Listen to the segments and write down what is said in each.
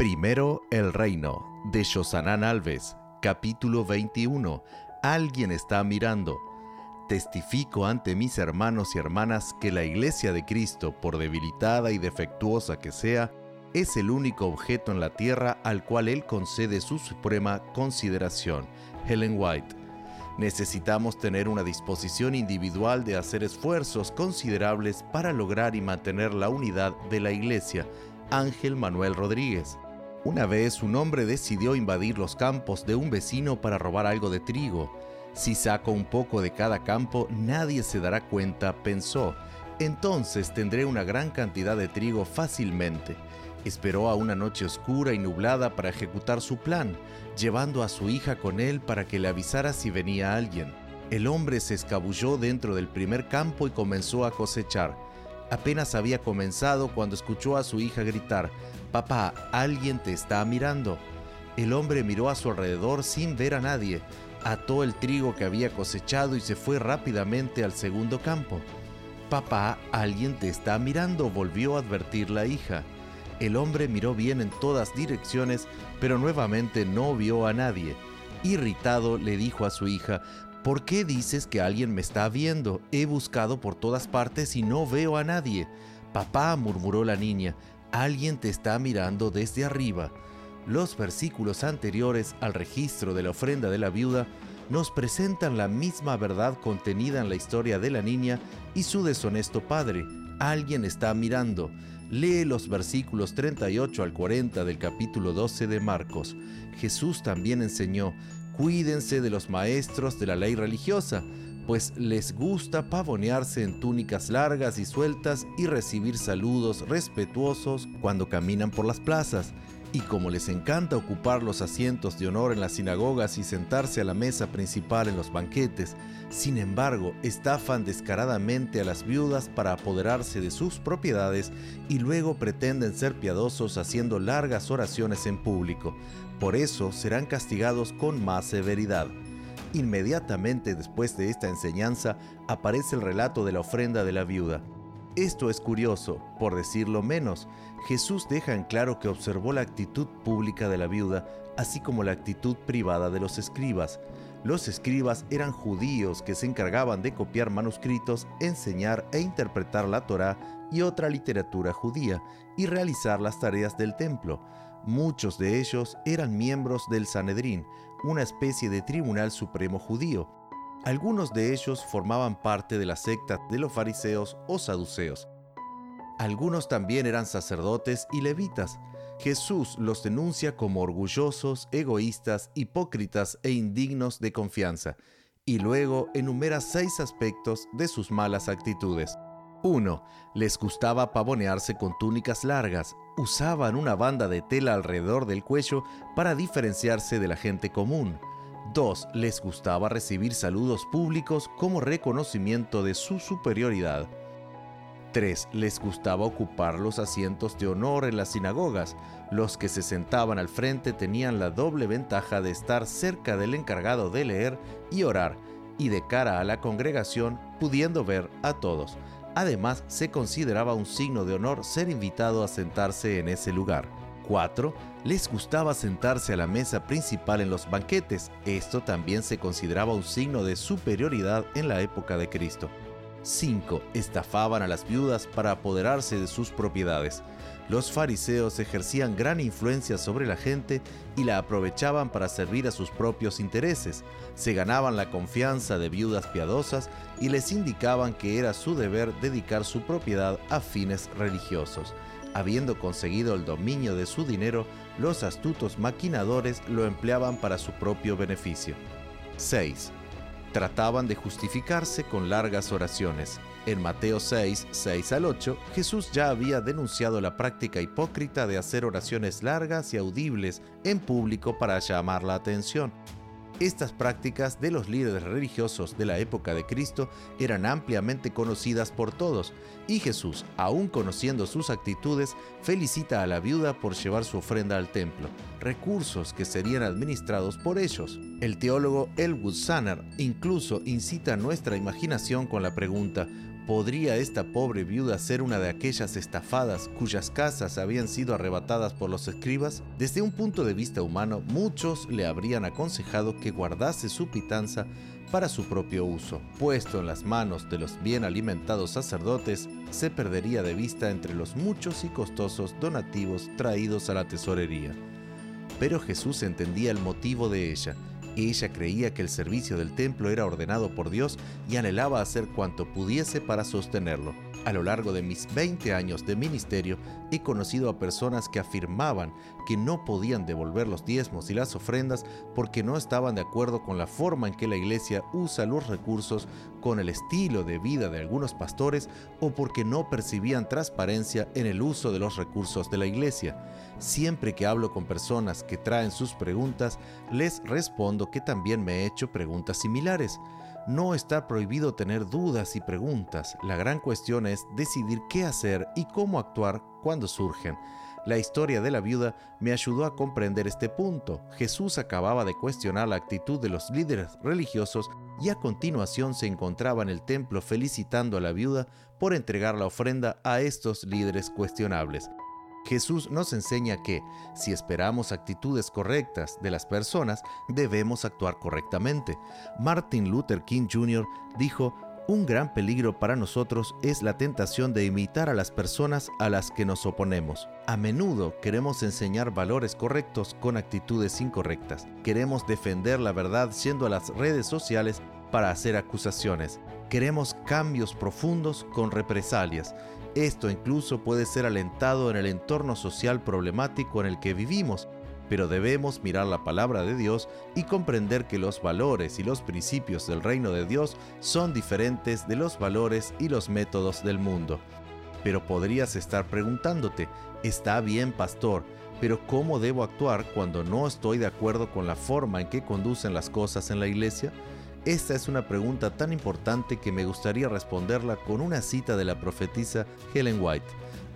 Primero el reino, de Josanán Alves, capítulo 21. Alguien está mirando. Testifico ante mis hermanos y hermanas que la Iglesia de Cristo, por debilitada y defectuosa que sea, es el único objeto en la tierra al cual Él concede su suprema consideración. Helen White. Necesitamos tener una disposición individual de hacer esfuerzos considerables para lograr y mantener la unidad de la Iglesia. Ángel Manuel Rodríguez. Una vez un hombre decidió invadir los campos de un vecino para robar algo de trigo. Si saco un poco de cada campo, nadie se dará cuenta, pensó. Entonces tendré una gran cantidad de trigo fácilmente. Esperó a una noche oscura y nublada para ejecutar su plan, llevando a su hija con él para que le avisara si venía alguien. El hombre se escabulló dentro del primer campo y comenzó a cosechar. Apenas había comenzado cuando escuchó a su hija gritar, Papá, alguien te está mirando. El hombre miró a su alrededor sin ver a nadie, ató el trigo que había cosechado y se fue rápidamente al segundo campo. Papá, alguien te está mirando, volvió a advertir la hija. El hombre miró bien en todas direcciones, pero nuevamente no vio a nadie. Irritado le dijo a su hija, ¿Por qué dices que alguien me está viendo? He buscado por todas partes y no veo a nadie. Papá, murmuró la niña, alguien te está mirando desde arriba. Los versículos anteriores al registro de la ofrenda de la viuda nos presentan la misma verdad contenida en la historia de la niña y su deshonesto padre. Alguien está mirando. Lee los versículos 38 al 40 del capítulo 12 de Marcos. Jesús también enseñó, Cuídense de los maestros de la ley religiosa, pues les gusta pavonearse en túnicas largas y sueltas y recibir saludos respetuosos cuando caminan por las plazas. Y como les encanta ocupar los asientos de honor en las sinagogas y sentarse a la mesa principal en los banquetes, sin embargo, estafan descaradamente a las viudas para apoderarse de sus propiedades y luego pretenden ser piadosos haciendo largas oraciones en público. Por eso serán castigados con más severidad. Inmediatamente después de esta enseñanza aparece el relato de la ofrenda de la viuda. Esto es curioso, por decirlo menos. Jesús deja en claro que observó la actitud pública de la viuda, así como la actitud privada de los escribas. Los escribas eran judíos que se encargaban de copiar manuscritos, enseñar e interpretar la Torá y otra literatura judía, y realizar las tareas del templo. Muchos de ellos eran miembros del Sanedrín, una especie de tribunal supremo judío. Algunos de ellos formaban parte de la secta de los fariseos o saduceos. Algunos también eran sacerdotes y levitas. Jesús los denuncia como orgullosos, egoístas, hipócritas e indignos de confianza, y luego enumera seis aspectos de sus malas actitudes. 1. Les gustaba pavonearse con túnicas largas, usaban una banda de tela alrededor del cuello para diferenciarse de la gente común. 2. Les gustaba recibir saludos públicos como reconocimiento de su superioridad. 3. Les gustaba ocupar los asientos de honor en las sinagogas. Los que se sentaban al frente tenían la doble ventaja de estar cerca del encargado de leer y orar, y de cara a la congregación pudiendo ver a todos. Además, se consideraba un signo de honor ser invitado a sentarse en ese lugar. 4. Les gustaba sentarse a la mesa principal en los banquetes. Esto también se consideraba un signo de superioridad en la época de Cristo. 5. Estafaban a las viudas para apoderarse de sus propiedades. Los fariseos ejercían gran influencia sobre la gente y la aprovechaban para servir a sus propios intereses. Se ganaban la confianza de viudas piadosas y les indicaban que era su deber dedicar su propiedad a fines religiosos. Habiendo conseguido el dominio de su dinero, los astutos maquinadores lo empleaban para su propio beneficio. 6 trataban de justificarse con largas oraciones. En Mateo 6, 6 al 8, Jesús ya había denunciado la práctica hipócrita de hacer oraciones largas y audibles en público para llamar la atención. Estas prácticas de los líderes religiosos de la época de Cristo eran ampliamente conocidas por todos, y Jesús, aun conociendo sus actitudes, felicita a la viuda por llevar su ofrenda al templo, recursos que serían administrados por ellos. El teólogo Elwood Sanner incluso incita nuestra imaginación con la pregunta, ¿Podría esta pobre viuda ser una de aquellas estafadas cuyas casas habían sido arrebatadas por los escribas? Desde un punto de vista humano, muchos le habrían aconsejado que guardase su pitanza para su propio uso. Puesto en las manos de los bien alimentados sacerdotes, se perdería de vista entre los muchos y costosos donativos traídos a la tesorería. Pero Jesús entendía el motivo de ella ella creía que el servicio del templo era ordenado por Dios y anhelaba hacer cuanto pudiese para sostenerlo. A lo largo de mis 20 años de ministerio he conocido a personas que afirmaban que no podían devolver los diezmos y las ofrendas porque no estaban de acuerdo con la forma en que la iglesia usa los recursos, con el estilo de vida de algunos pastores o porque no percibían transparencia en el uso de los recursos de la iglesia. Siempre que hablo con personas que traen sus preguntas, les respondo que también me he hecho preguntas similares. No está prohibido tener dudas y preguntas, la gran cuestión es decidir qué hacer y cómo actuar cuando surgen. La historia de la viuda me ayudó a comprender este punto. Jesús acababa de cuestionar la actitud de los líderes religiosos y a continuación se encontraba en el templo felicitando a la viuda por entregar la ofrenda a estos líderes cuestionables. Jesús nos enseña que, si esperamos actitudes correctas de las personas, debemos actuar correctamente. Martin Luther King Jr. dijo, un gran peligro para nosotros es la tentación de imitar a las personas a las que nos oponemos. A menudo queremos enseñar valores correctos con actitudes incorrectas. Queremos defender la verdad yendo a las redes sociales para hacer acusaciones. Queremos cambios profundos con represalias. Esto incluso puede ser alentado en el entorno social problemático en el que vivimos, pero debemos mirar la palabra de Dios y comprender que los valores y los principios del reino de Dios son diferentes de los valores y los métodos del mundo. Pero podrías estar preguntándote, está bien pastor, pero ¿cómo debo actuar cuando no estoy de acuerdo con la forma en que conducen las cosas en la iglesia? Esta es una pregunta tan importante que me gustaría responderla con una cita de la profetisa Helen White.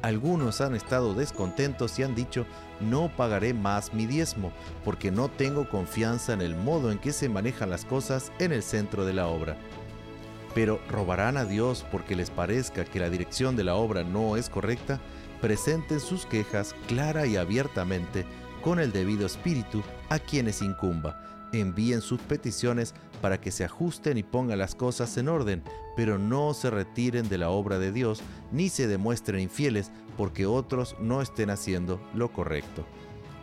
Algunos han estado descontentos y han dicho, no pagaré más mi diezmo, porque no tengo confianza en el modo en que se manejan las cosas en el centro de la obra. Pero ¿robarán a Dios porque les parezca que la dirección de la obra no es correcta? Presenten sus quejas clara y abiertamente con el debido espíritu a quienes incumba envíen sus peticiones para que se ajusten y pongan las cosas en orden, pero no se retiren de la obra de Dios ni se demuestren infieles porque otros no estén haciendo lo correcto.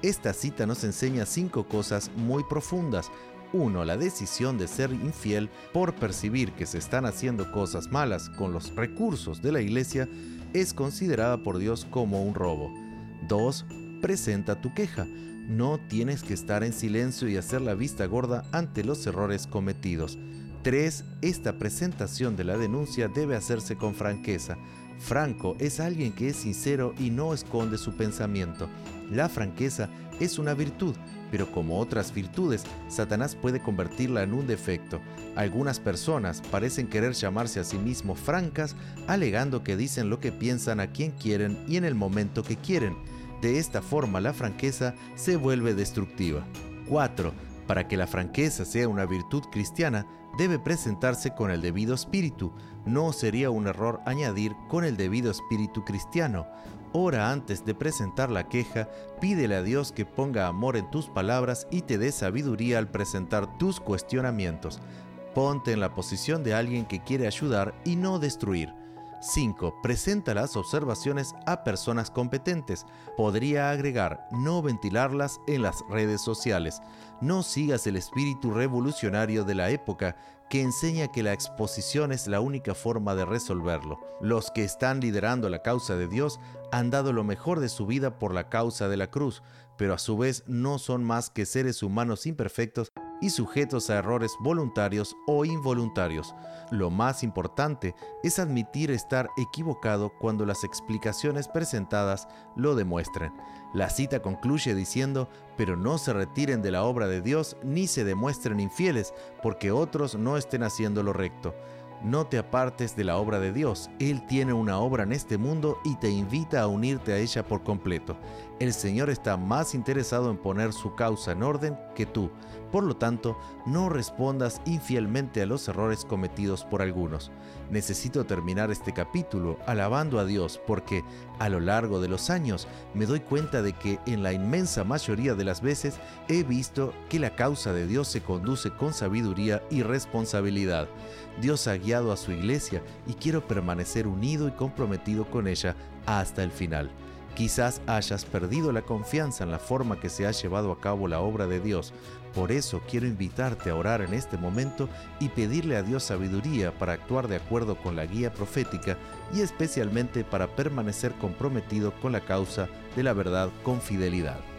Esta cita nos enseña cinco cosas muy profundas. Uno, La decisión de ser infiel por percibir que se están haciendo cosas malas con los recursos de la iglesia es considerada por Dios como un robo. 2. Presenta tu queja. No tienes que estar en silencio y hacer la vista gorda ante los errores cometidos. 3. Esta presentación de la denuncia debe hacerse con franqueza. Franco es alguien que es sincero y no esconde su pensamiento. La franqueza es una virtud, pero como otras virtudes, Satanás puede convertirla en un defecto. Algunas personas parecen querer llamarse a sí mismos francas, alegando que dicen lo que piensan a quien quieren y en el momento que quieren. De esta forma la franqueza se vuelve destructiva. 4. Para que la franqueza sea una virtud cristiana, debe presentarse con el debido espíritu. No sería un error añadir con el debido espíritu cristiano. Ora antes de presentar la queja, pídele a Dios que ponga amor en tus palabras y te dé sabiduría al presentar tus cuestionamientos. Ponte en la posición de alguien que quiere ayudar y no destruir. 5. Presenta las observaciones a personas competentes. Podría agregar, no ventilarlas en las redes sociales. No sigas el espíritu revolucionario de la época que enseña que la exposición es la única forma de resolverlo. Los que están liderando la causa de Dios han dado lo mejor de su vida por la causa de la cruz, pero a su vez no son más que seres humanos imperfectos y sujetos a errores voluntarios o involuntarios. Lo más importante es admitir estar equivocado cuando las explicaciones presentadas lo demuestren. La cita concluye diciendo, pero no se retiren de la obra de Dios ni se demuestren infieles porque otros no estén haciendo lo recto. No te apartes de la obra de Dios. Él tiene una obra en este mundo y te invita a unirte a ella por completo. El Señor está más interesado en poner su causa en orden que tú. Por lo tanto, no respondas infielmente a los errores cometidos por algunos. Necesito terminar este capítulo alabando a Dios porque a lo largo de los años me doy cuenta de que en la inmensa mayoría de las veces he visto que la causa de Dios se conduce con sabiduría y responsabilidad. Dios ha guiado a su iglesia y quiero permanecer unido y comprometido con ella hasta el final. Quizás hayas perdido la confianza en la forma que se ha llevado a cabo la obra de Dios. Por eso quiero invitarte a orar en este momento y pedirle a Dios sabiduría para actuar de acuerdo con la guía profética y especialmente para permanecer comprometido con la causa de la verdad con fidelidad.